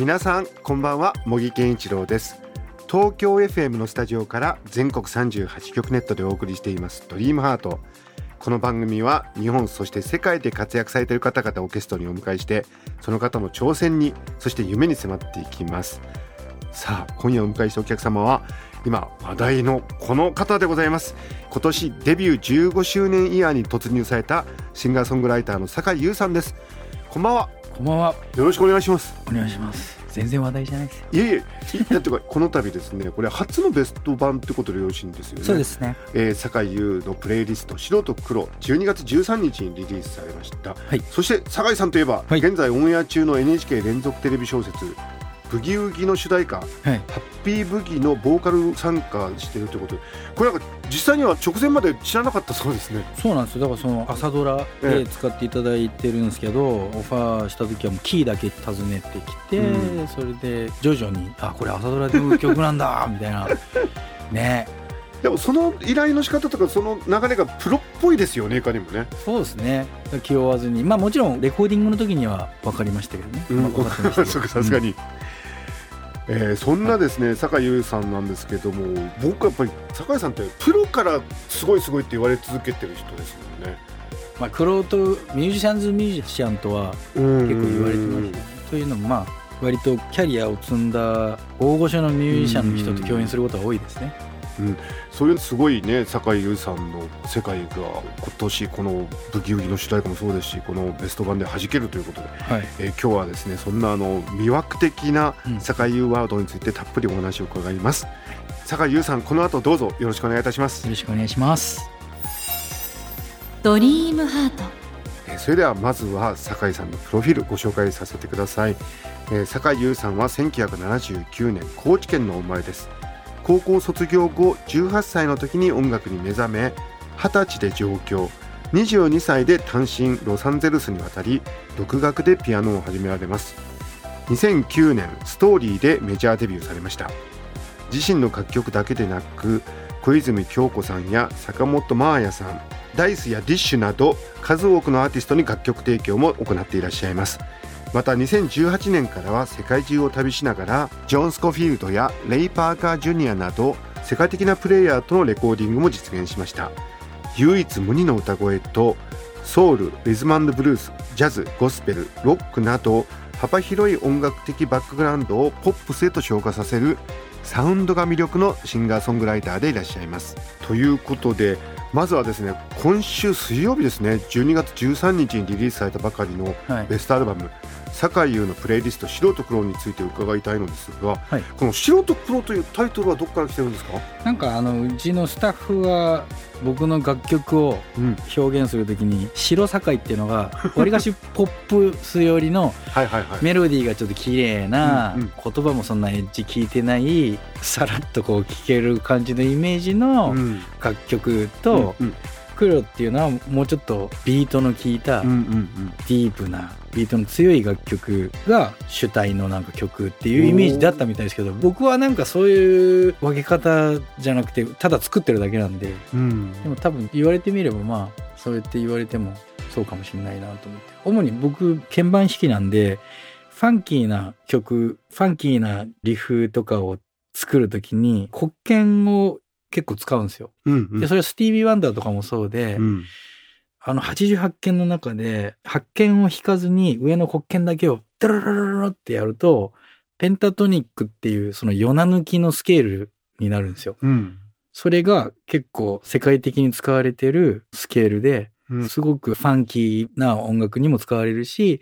皆さんこんばんは。茂木健一郎です。東京 FM のスタジオから全国38局ネットでお送りしています。ドリームハート。この番組は日本そして世界で活躍されている方々をゲストにお迎えしてその方の挑戦にそして夢に迫っていきます。さあ今夜お迎えしたお客様は今話題のこの方でございます。今年デビュー15周年イヤーに突入されたシンガーソングライターの酒井優さんです。こんばんは。こんばんは。よろしくお願いしますお願いします。全然話題じゃないです。いえいえ、いだってかこの度ですね、これ初のベスト版ってことでよろしいんですよね。そうで。すね。えー、酒井優のプレイリスト素人黒12月13日にリリースされました。はいそして酒井さんといえば、はい現在オンエア中の NHK 連続テレビ小説ブギウギの主題歌はい。ハッピーブギのボーカル参加しているということで、これなんか実際には直前まで知らなかったそうですね。そうなんですよ。だからその朝ドラで使っていただいてるんですけど、オファーした時はもうキーだけ訪ねてきて、うそれで徐々にあこれ朝ドラで歌う曲なんだ みたいな。ね。でもその依頼の仕方とかその流れがプロっぽいですよね、いかにもね。そうですね。気負わずに、まあもちろんレコーディングの時には分かりましたけどね。うん、まあ分かってましたさすがに、えーそんなですね酒井優さんなんですけども僕はやっぱり酒井さんってプロからすごいすごいって言われ続けてる人ですもんねまあクロートミュージシャンズミュージシャンとは結結構言われてましたね。というのもまあ割とキャリアを積んだ大御所のミュージシャンの人と共演することが多いですね。そういうすごいね酒井優さんの世界が今年この「ブギウギ」の主題歌もそうですしこのベスト版で弾けるということで、はい。えー今日はですねそんなあの魅惑的なうん。酒井優ワードについてたっぷりお話を伺います、酒井優さんこの後どうぞよろしくお願いいたします。よろしくお願いします。ドリームハート。えーそれではまずは酒井さんのプロフィールご紹介させてください、えー酒井優さんは1979年高知県のお生まれです高校卒業後18歳の時に音楽に目覚め20歳で上京22歳で単身ロサンゼルスに渡り独学でピアノを始められます。2009年ストーリーでメジャーデビューされました。自身の楽曲だけでなく小泉京子さんや坂本真綾さんダイスやディッシュなど数多くのアーティストに楽曲提供も行っていらっしゃいます。また2018年からは世界中を旅しながらジョン・スコフィールドやレイ・パーカー・ジュニアなど世界的なプレイヤーとのレコーディングも実現しました唯一無二の歌声とソウルリズムブルースジャズゴスペルロックなど幅広い音楽的バックグラウンドをポップスへと昇華させるサウンドが魅力のシンガーソングライターでいらっしゃいます。ということでまずはですね今週水曜日ですね12月13日にリリースされたばかりのはい。ベストアルバム「酒井優のプレイリスト素人黒」について伺いたいのですが、はい。この「素人黒」というタイトルはどこから来てるんですか、なんかあのうちのスタッフは僕の楽曲をうん、表現するときに白酒井っていうのが わりかしポップス寄りの。メロディーがちょっと綺麗な言葉もそんなエッジ効いてないさらっとこう聴ける感じのイメージのうん。楽曲とうん黒っていうのはもうちょっとビートの効いたディープなビートの強い楽曲が主体のなんか曲っていうイメージだったみたいですけど僕はなんかそういう分け方じゃなくてただ作ってるだけなんで。うん。うんでも多分言われてみればまあそうやって言われてもそうかもしれないなと思って。主に僕鍵盤弾きなんでファンキーな曲ファンキーなリフとかを作るときに黒鍵を結構使うんですよ。うんうんでそれはスティービー・ワンダーとかもそうで、うんあの88件の中で8件を弾かずに上の黒鍵だけをダラララララってやるとペンタトニックっていうそのヨナ抜きのスケールになるんですよ。うんそれが結構世界的に使われてるスケールでうんすごくファンキーな音楽にも使われるし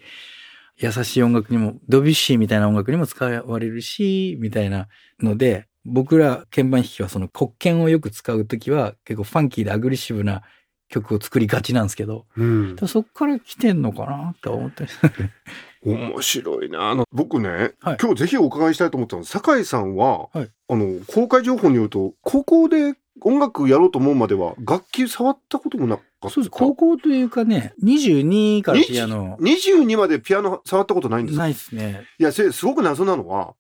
優しい音楽にもドビュッシーみたいな音楽にも使われるしみたいなので僕ら鍵盤弾きはその黒鍵をよく使うときは結構ファンキーでアグレッシブな曲を作りがちなんですけど、うん。そっから来てんのかなって思って。面白いな。あの、僕ね、はい今日ぜひお伺いしたいと思ったのは、酒井さんは、はいあの、公開情報によると、高校で音楽やろうと思うまでは、楽器触ったこともなかったそうです。高校というかね、22からピアノ、22までピアノ触ったことないんですか？ないですね。いや、それすごく謎なのは、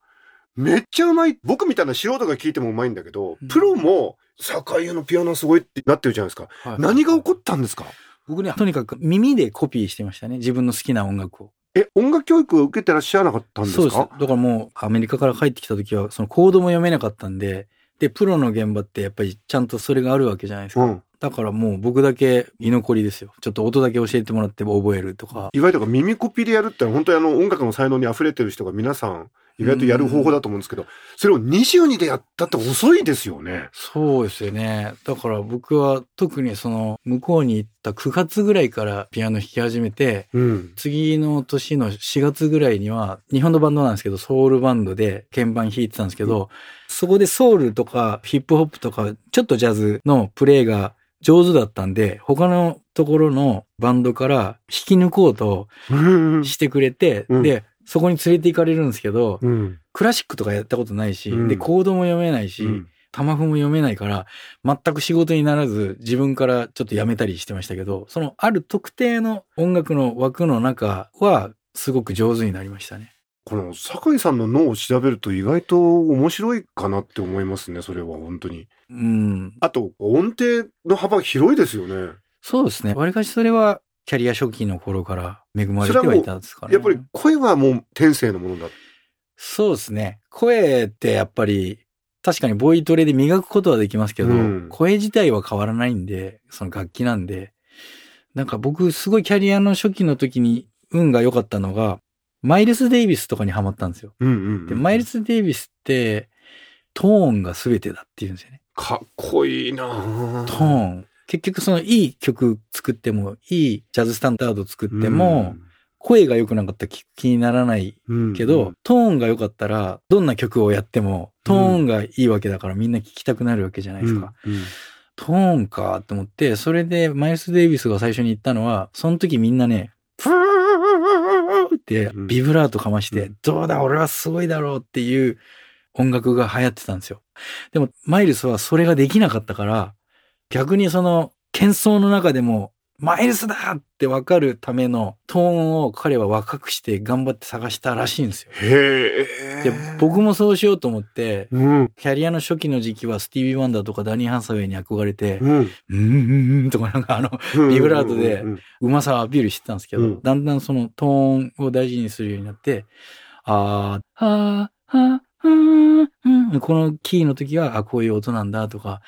めっちゃうまい。僕みたいな素人が聞いてもうまいんだけど、うんプロも、酒井のピアノすごいってなってるじゃないですか。はい何が起こったんですか？僕ね、とにかく耳でコピーしてましたね。自分の好きな音楽を。え、音楽教育を受けてらっしゃらなかったんですか？そうです。だからもうアメリカから帰ってきた時は、そのコードも読めなかったんで、で、プロの現場ってやっぱりちゃんとそれがあるわけじゃないですか。うん。だからもう僕だけ居残りですよ。ちょっと音だけ教えてもらって覚えるとか。意外とか耳コピーでやるって本当にあの音楽の才能に溢れてる人が皆さん意外とやる方法だと思うんですけど、それを22でやったって遅いですよね。そうですよね。だから僕は特にその向こうに行った9月ぐらいからピアノ弾き始めて、うん。次の年の4月ぐらいには、日本のバンドなんですけど、ソウルバンドで鍵盤弾いてたんですけど、そこでソウルとかヒップホップとか、ちょっとジャズのプレイが上手だったんで、他のところのバンドから引き抜こうとうん。してくれて、うんで、そこに連れて行かれるんですけど、うん。クラシックとかやったことないし、うんで、コードも読めないし、うんタマフも読めないから、全く仕事にならず、自分からちょっとやめたりしてましたけど、そのある特定の音楽の枠の中は、すごく上手になりましたね。この酒井さんの脳を調べると意外と面白いかなって思いますね、それは本当に。うん。あと、音程の幅広いですよね。そうですね。わりかしそれは、キャリア初期の頃から恵まれてはいたんですかね。やっぱり声はもう天性のものだ。そうですね。声ってやっぱり、確かにボイトレで磨くことはできますけど、うん声自体は変わらないんで、その楽器なんで。なんか僕すごいキャリアの初期の時に運が良かったのが、マイルス・デイビスとかにハマったんですよ。うんうんうんで、マイルス・デイビスって、トーンが全てだって言うんですよね。かっこいいなぁトーン。結局そのいい曲作っても、いいジャズスタンダード作っても、声が良くなかったら気にならないうん、けど、トーンが良かったら、どんな曲をやっても、トーンがいいわけだからみんな聞きたくなるわけじゃないですか。うん。うん。トーンかと思って、それでマイルス・デイビスが最初に言ったのは、その時みんなね、ふーってビブラートかまして、うんどうだ俺はすごいだろうっていう音楽が流行ってたんですよ。でも、マイルスはそれができなかったから、逆にその、喧騒の中でも、マイルスだってわかるためのトーンを彼は若くして頑張って探したらしいんですよ。へえ。で、僕もそうしようと思って、うん。キャリアの初期の時期はスティービー・ワンダーとかダニー・ハンサウェイに憧れて、うん。うん、うん、うんとかなんかあの、ビブラートでうまさをアピールしてたんですけど、うんだんだんそのトーンを大事にするようになって、あー、はー、はー、はー、うん、このキーの時は、あ、こういう音なんだとか、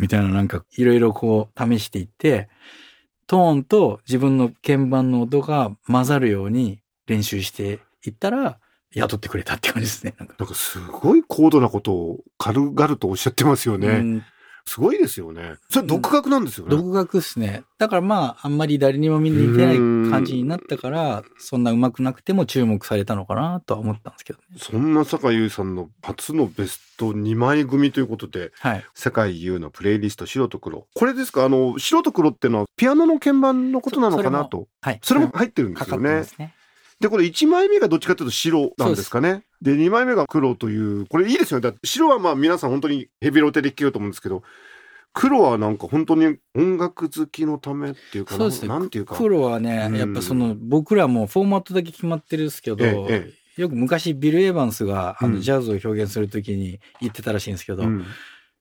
みたいななんかいろいろこう試していって、トーンと自分の鍵盤の音が混ざるように練習していったら、雇ってくれたって感じですね。なんかすごい高度なことを軽々とおっしゃってますよね。うんすごいですよね。それ独学なんですよね。独学っすね。だからまあ、あんまり誰にも見に似てない感じになったから、そんな上手くなくても注目されたのかなとは思ったんですけどね。そんな坂井優さんの初のベスト2枚組ということで、はい。坂井優のプレイリスト白と黒。これですか？あの、白と黒っていうのはピアノの鍵盤のことなのかなと。はい。それも入ってるんですよね。ますね。で、これ1枚目がどっちかというと白なんですかね。で2枚目が黒という、これいいですよね。だって白はまあ皆さん本当にヘビロテで聴けると思うんですけど、黒はなんか本当に音楽好きのためっていうか、そうですね。なんていうか。黒はねう、んやっぱその、僕らもフォーマットだけ決まってるんですけど、えええよく昔ビル・エヴァンスがあうんのジャズを表現するときに言ってたらしいんですけど、うん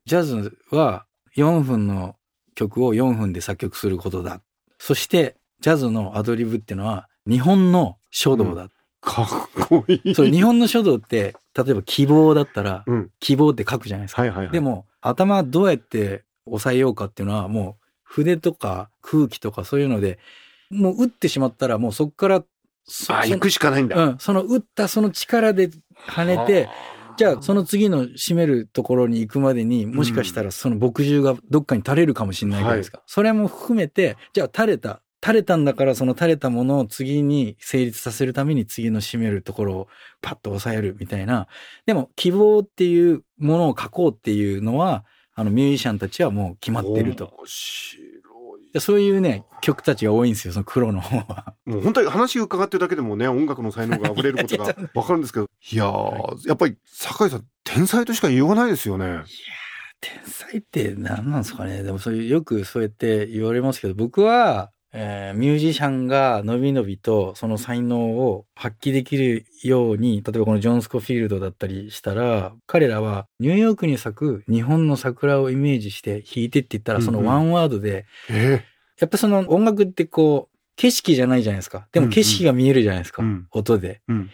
ジャズは4分の曲を4分で作曲することだ。そして、ジャズのアドリブっていうのは日本の書道だ。かっこいい。そう、日本の書道って、例えば希望だったら、うん。希望って書くじゃないですか。はいはいはい。でも、頭どうやって抑えようかっていうのは、もう筆とか空気とかそういうので、もう打ってしまったら、もうそこから、そあ、そ行くしかないんだ。うん、その打ったその力で跳ねて、じゃあその次の締めるところに行くまでにもしかしたらその墨汁がどっかに垂れるかもしれないじゃないですか。それも含めて、じゃあ垂れた。垂れたんだからその垂れたものを次に成立させるために次の締めるところをパッと抑えるみたいな。でも希望っていうものを書こうっていうのは、あのミュージシャンたちはもう決まってると。面白い。でそういうね、曲たちが多いんですよ、その黒の方は。もう本当に話伺ってるだけでもね、音楽の才能が溢れることが わかるんですけど、いやー、やっぱり酒井さん、天才としか言いようがないですよね。天才って何なんですかねでもそういう、よくそうやって言われますけど、僕は、えーミュージシャンがのびのびとその才能を発揮できるように、例えばこのジョン・スコフィールドだったりしたら、彼らはニューヨークに咲く日本の桜をイメージして弾いてって言ったら、そのワンワードで、えやっぱその音楽ってこう、景色じゃないじゃないですか。でも景色が見えるじゃないですか。うんうん音で。えうん。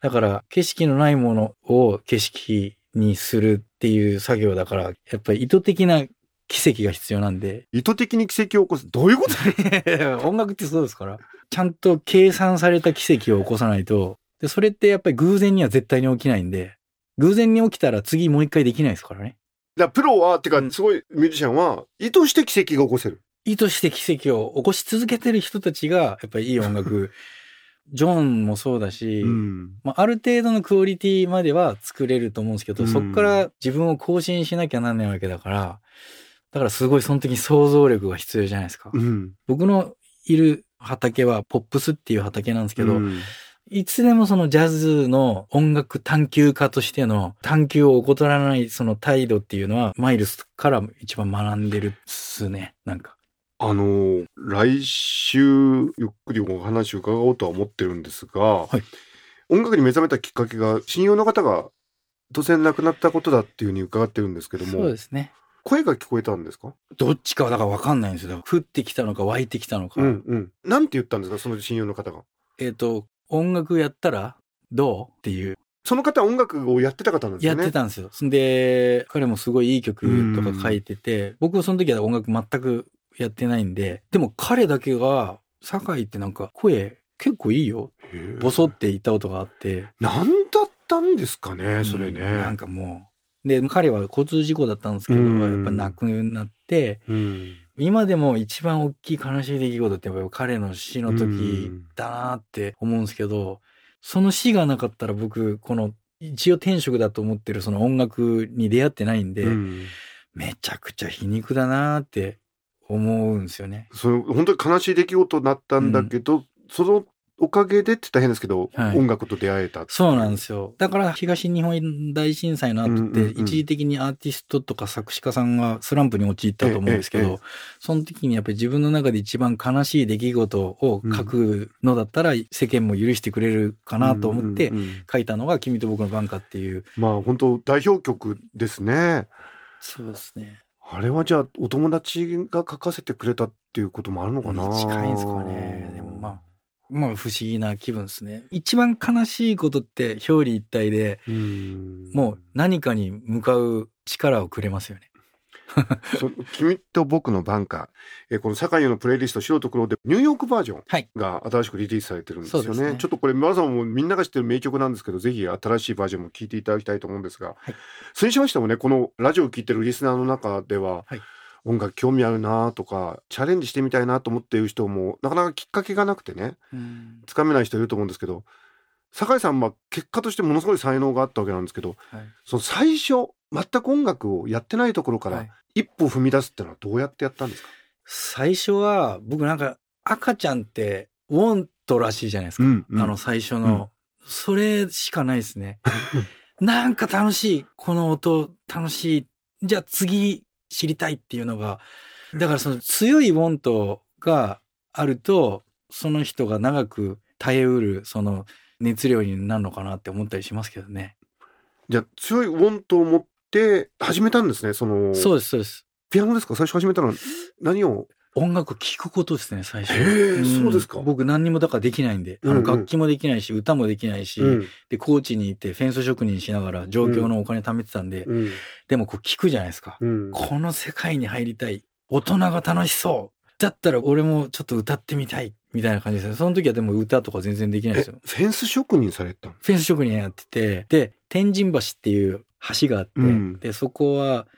だから、景色のないものを景色にするっていう作業だから、やっぱり意図的な奇跡が必要なんで。意図的に奇跡を起こす。どういうこと？音楽ってそうですから。ちゃんと計算された奇跡を起こさないと。で、それってやっぱり偶然には絶対に起きないんで、偶然に起きたら次もう一回できないですからね。だからプロは、てかう、んすごいミュージシャンは、意図して奇跡が起こせる。意図して奇跡を起こし続けてる人たちが、やっぱりいい音楽、ジョンもそうだし、うん。まあ、ある程度のクオリティまでは作れると思うんですけど、うんそこから自分を更新しなきゃなんないわけだから、だからすごいその時に想像力が必要じゃないですか。うん。僕のいる畑はポップスっていう畑なんですけど、うんいつでもそのジャズの音楽探求家としての探求を怠らないその態度っていうのはマイルスから一番学んでるっすね。なんか。あのー来週、ゆっくりお話を伺おうとは思ってるんですが、はい音楽に目覚めたきっかけが、親友の方が突然亡くなったことだっていうふうに伺ってるんですけども、そうですね。声が聞こえたんですか？どっちかはだから分かんないんですよ。降ってきたのか湧いてきたのか。うんうん。なんて言ったんですか？その親友の方が。えっ、と、音楽やったらどう？っていう。その方は音楽をやってた方なんですね？ってたんですよ。で、彼もすごいいい曲とか書いてて、僕はその時は音楽全くやってないんで、でも彼だけが、酒井ってなんか声結構いいよ。ボソって言ったことがあって。なんだったんですかね、それね。うんなんかもう。で、彼は交通事故だったんですけど、うんやっぱ亡くなって、うん。今でも一番大きい悲しい出来事ってやっぱり彼の死の時だなって思うんですけど、その死がなかったら僕、この一応天職だと思ってるその音楽に出会ってないんで、うんめちゃくちゃ皮肉だなって思うんですよね。その本当に悲しい出来事だったんだけど、そのおかげでって言ったら変ですけど、はい音楽と出会えた。そうなんですよ。だから東日本大震災の後って一時的にアーティストとか作詞家さんがスランプに陥ったと思うんですけど、その時にやっぱり自分の中で一番悲しい出来事を書くのだったら世間も許してくれるかなと思って書いたのが君と僕のバンカっていう。まあ本当代表曲ですね。そうですね。あれはじゃあお友達が書かせてくれたっていうこともあるのかな。近いんですかね。でもまあ、まあ不思議な気分ですね。一番悲しいことって表裏一体で、うんもう何かに向かう力をくれますよね。そ君と僕のバンカー、えーこの酒井のプレイリスト白と黒でニューヨークバージョンはいが新しくリリースされてるんですよね。そうですねちょっとこれ皆さんもみんなが知ってる名曲なんですけど、ぜひ新しいバージョンも聴いていただきたいと思うんですが、はいそれにしましてもね、このラジオを聴いてるリスナーの中では、はい音楽興味あるなとか、チャレンジしてみたいなと思っている人も、なかなかきっかけがなくてね、うんつかめない人いると思うんですけど、酒井さんは結果としてものすごい才能があったわけなんですけど、はいその最初、全く音楽をやってないところから、はい一歩踏み出すってのはどうやってやったんですか？最初は僕なんか赤ちゃんってウォントらしいじゃないですか。んあの最初の、それしかないですね。なんか楽しい。この音楽しい。じゃあ次知りたいっていうのが、だからその強いウォントがあると、その人が長く耐えうるその熱量になるのかなって思ったりしますけどね。じゃあ強いウォントを持って始めたんですねそのそうです、そうです。ピアノですか？最初始めたのは何を？音楽聴くことですね、最初。へえんそうですか僕何にもだからできないんで、あの楽器もできないし、歌もできないし、うんで、高知に行ってフェンス職人しながら上京のお金貯めてたんで、うんでもこう聞くじゃないですか。うんこの世界に入りたい。大人が楽しそう。だったら俺もちょっと歌ってみたい。みたいな感じですね。その時はでも歌とか全然できないえですよ。フェンス職人されたの？フェンス職人やってて、で、天神橋っていう橋があって、うんで、そこは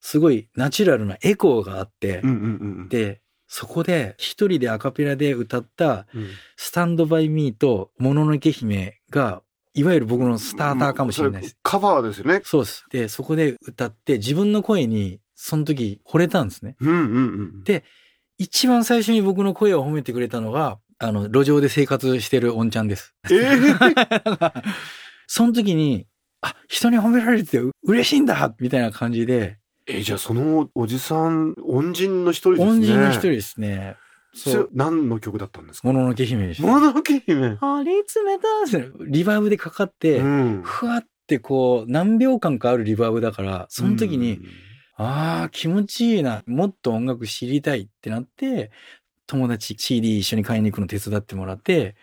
すごいナチュラルなエコーがあって、うんうんうんで、そこで一人でアカペラで歌ったうんスタンドバイミーともののけ姫が、いわゆる僕のスターターかもしれないです。そカバーですよねそうです。で、そこで歌って自分の声にその時惚れたんですね。うんうんうん。で一番最初に僕の声を褒めてくれたのが、あの、路上で生活してるおんちゃんです。えー、その時に、あ、人に褒められて嬉しいんだみたいな感じで、え、じゃあそのおじさん、恩人の一人ですね。恩人の一人ですね。そう。何の曲だったんですか？もののけ姫でした。もののけ姫。ありつめたリバーブでかかって、うん。ふわってこう、何秒間かあるリバーブだから、その時に、ああ、気持ちいいな。もっと音楽知りたいってなって、友達 CD 一緒に買いに行くの手伝ってもらって、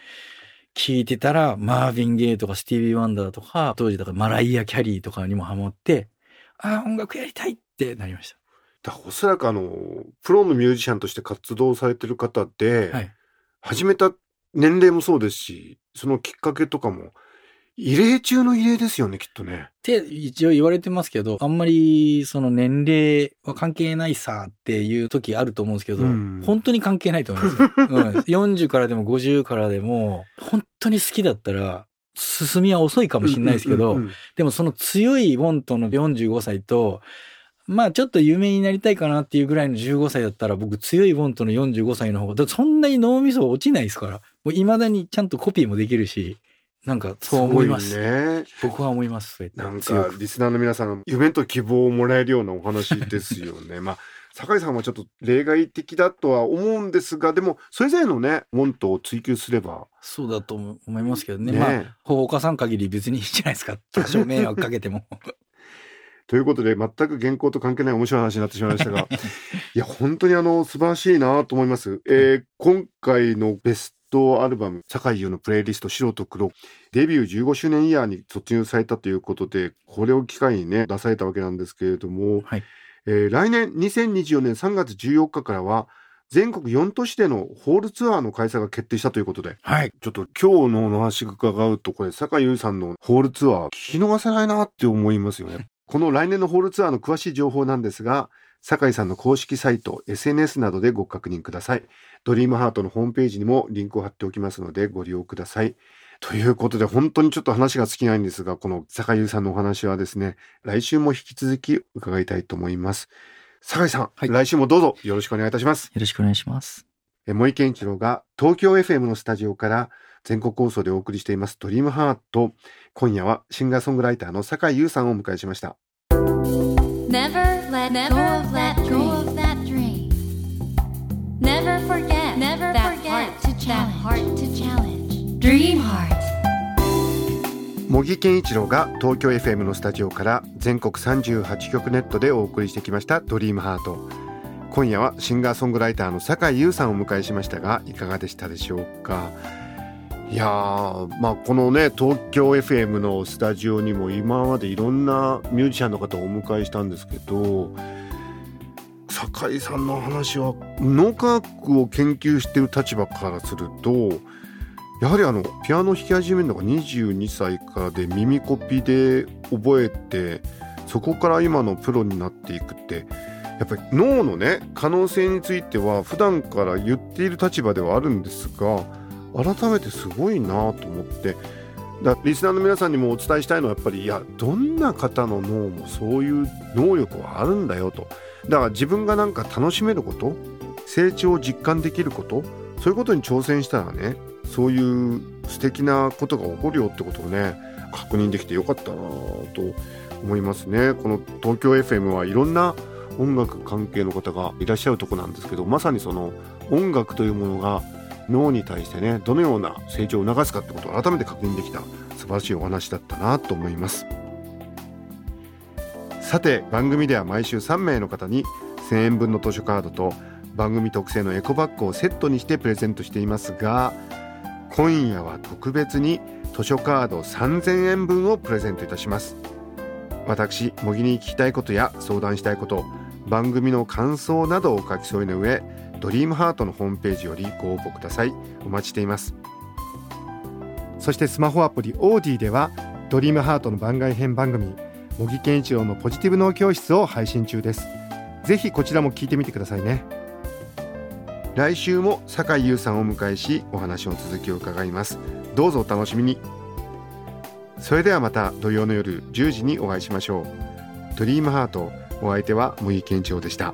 聞いてたら、マーヴィン・ゲイとかスティービー・ワンダーとか、当時だからマライア・キャリーとかにもハマって、ああ、音楽やりたいってなりましだからおそらくあの、プロのミュージシャンとして活動されてる方で、た。はい。始めた年齢もそうですし、そのきっかけとかも、異例中の異例ですよね、きっとね。って一応言われてますけど、あんまりその年齢は関係ないさっていう時あると思うんですけど、うん本当に関係ないと思いますよ、うん。40からでも50からでも、本当に好きだったら、進みは遅いかもしれないですけど、でもその強いウォントの45歳と、まあちょっと有名になりたいかなっていうぐらいの15歳だったら僕強いウォントの45歳の方が、そんなに脳みそ落ちないですから、もう未だにちゃんとコピーもできるし、なんかそう思います。ごね。僕は思います。なんかリスナーの皆さん夢と希望をもらえるようなお話ですよね。まあ酒井さんはちょっと例外的だとは思うんですがでもそれぞれのねモントを追求すればそうだと思いますけどね。ねまあ、放火さん限り別にいいじゃないですか。多少迷惑かけても。ということで全く原稿と関係ない面白い話になってしまいましたが いや本当にあの素晴らしいなと思います。えー今回のベストアルバム「酒井優のプレイリスト白と黒」デビュー15周年イヤーに突入されたということでこれを機会にね出されたわけなんですけれども、はい。えー来年2024年3月14日からは全国4都市でのホールツアーの開催が決定したということではい。ちょっと今日のお話伺うとこれ酒井優さんのホールツアー聞き逃せないなって思いますよね。この来年のホールツアーの詳しい情報なんですが酒井さんの公式サイト SNS などでご確認ください。ドリームハートのホームページにもリンクを貼っておきますのでご利用ください。ということで本当にちょっと話が尽きないんですがこの酒井優さんのお話はですね来週も引き続き伺いたいと思います。酒井さん、はい来週もどうぞよろしくお願いいたします。よろしくお願いします。え森健一郎が東京 FM のスタジオから全国放送でお送りしていますドリームハート。今夜はシンガーソングライターの酒井優さんをお迎えしました。Never let go of that dream. Never forget Never that forget heart to that challenge. heart to challenge. Dream heart. 茂木健一郎が東京 FM のスタジオから全国38局ネットでお送りしてきましたドリームハート。今夜はシンガーソングライターの酒井優さんをお迎えしましたがいかがでしたでしょうか？いやまあこのね東京 FM のスタジオにも今までいろんなミュージシャンの方をお迎えしたんですけど酒井さんの話は脳科学を研究している立場からするとやはりあのピアノ弾き始めるのが22歳からで耳コピで覚えてそこから今のプロになっていくってやっぱり脳のね可能性については普段から言っている立場ではあるんですが改めてすごいなと思って。だリスナーの皆さんにもお伝えしたいのはやっぱりいやどんな方の脳もそういう能力はあるんだよと。だから自分がなんか楽しめること成長を実感できることそういうことに挑戦したらねそういう素敵なことが起こるよってことをね確認できてよかったなと思いますね。この東京 FM はいろんな音楽関係の方がいらっしゃるとこなんですけどまさにその音楽というものが脳に対してねどのような成長を促すかってことを改めて確認できた素晴らしいお話だったなと思います。さて番組では毎週3名の方に1000円分の図書カードと番組特製のエコバッグをセットにしてプレゼントしていますが今夜は特別に図書カード3000円分をプレゼントいたします。私模擬に聞きたいことや相談したいこと番組の感想などをお書き添えの上ドリームハートのホームページよりご応募ください。お待ちしています。そしてスマホアプリオーディではドリームハートの番外編番組模擬健一郎のポジティブ脳教室を配信中です。ぜひこちらも聞いてみてくださいね。来週も酒井優さんをお迎えしお話の続きを伺います。どうぞお楽しみに。それではまた土曜の夜10時にお会いしましょう。ドリームハートお相手は茂木健一郎でした。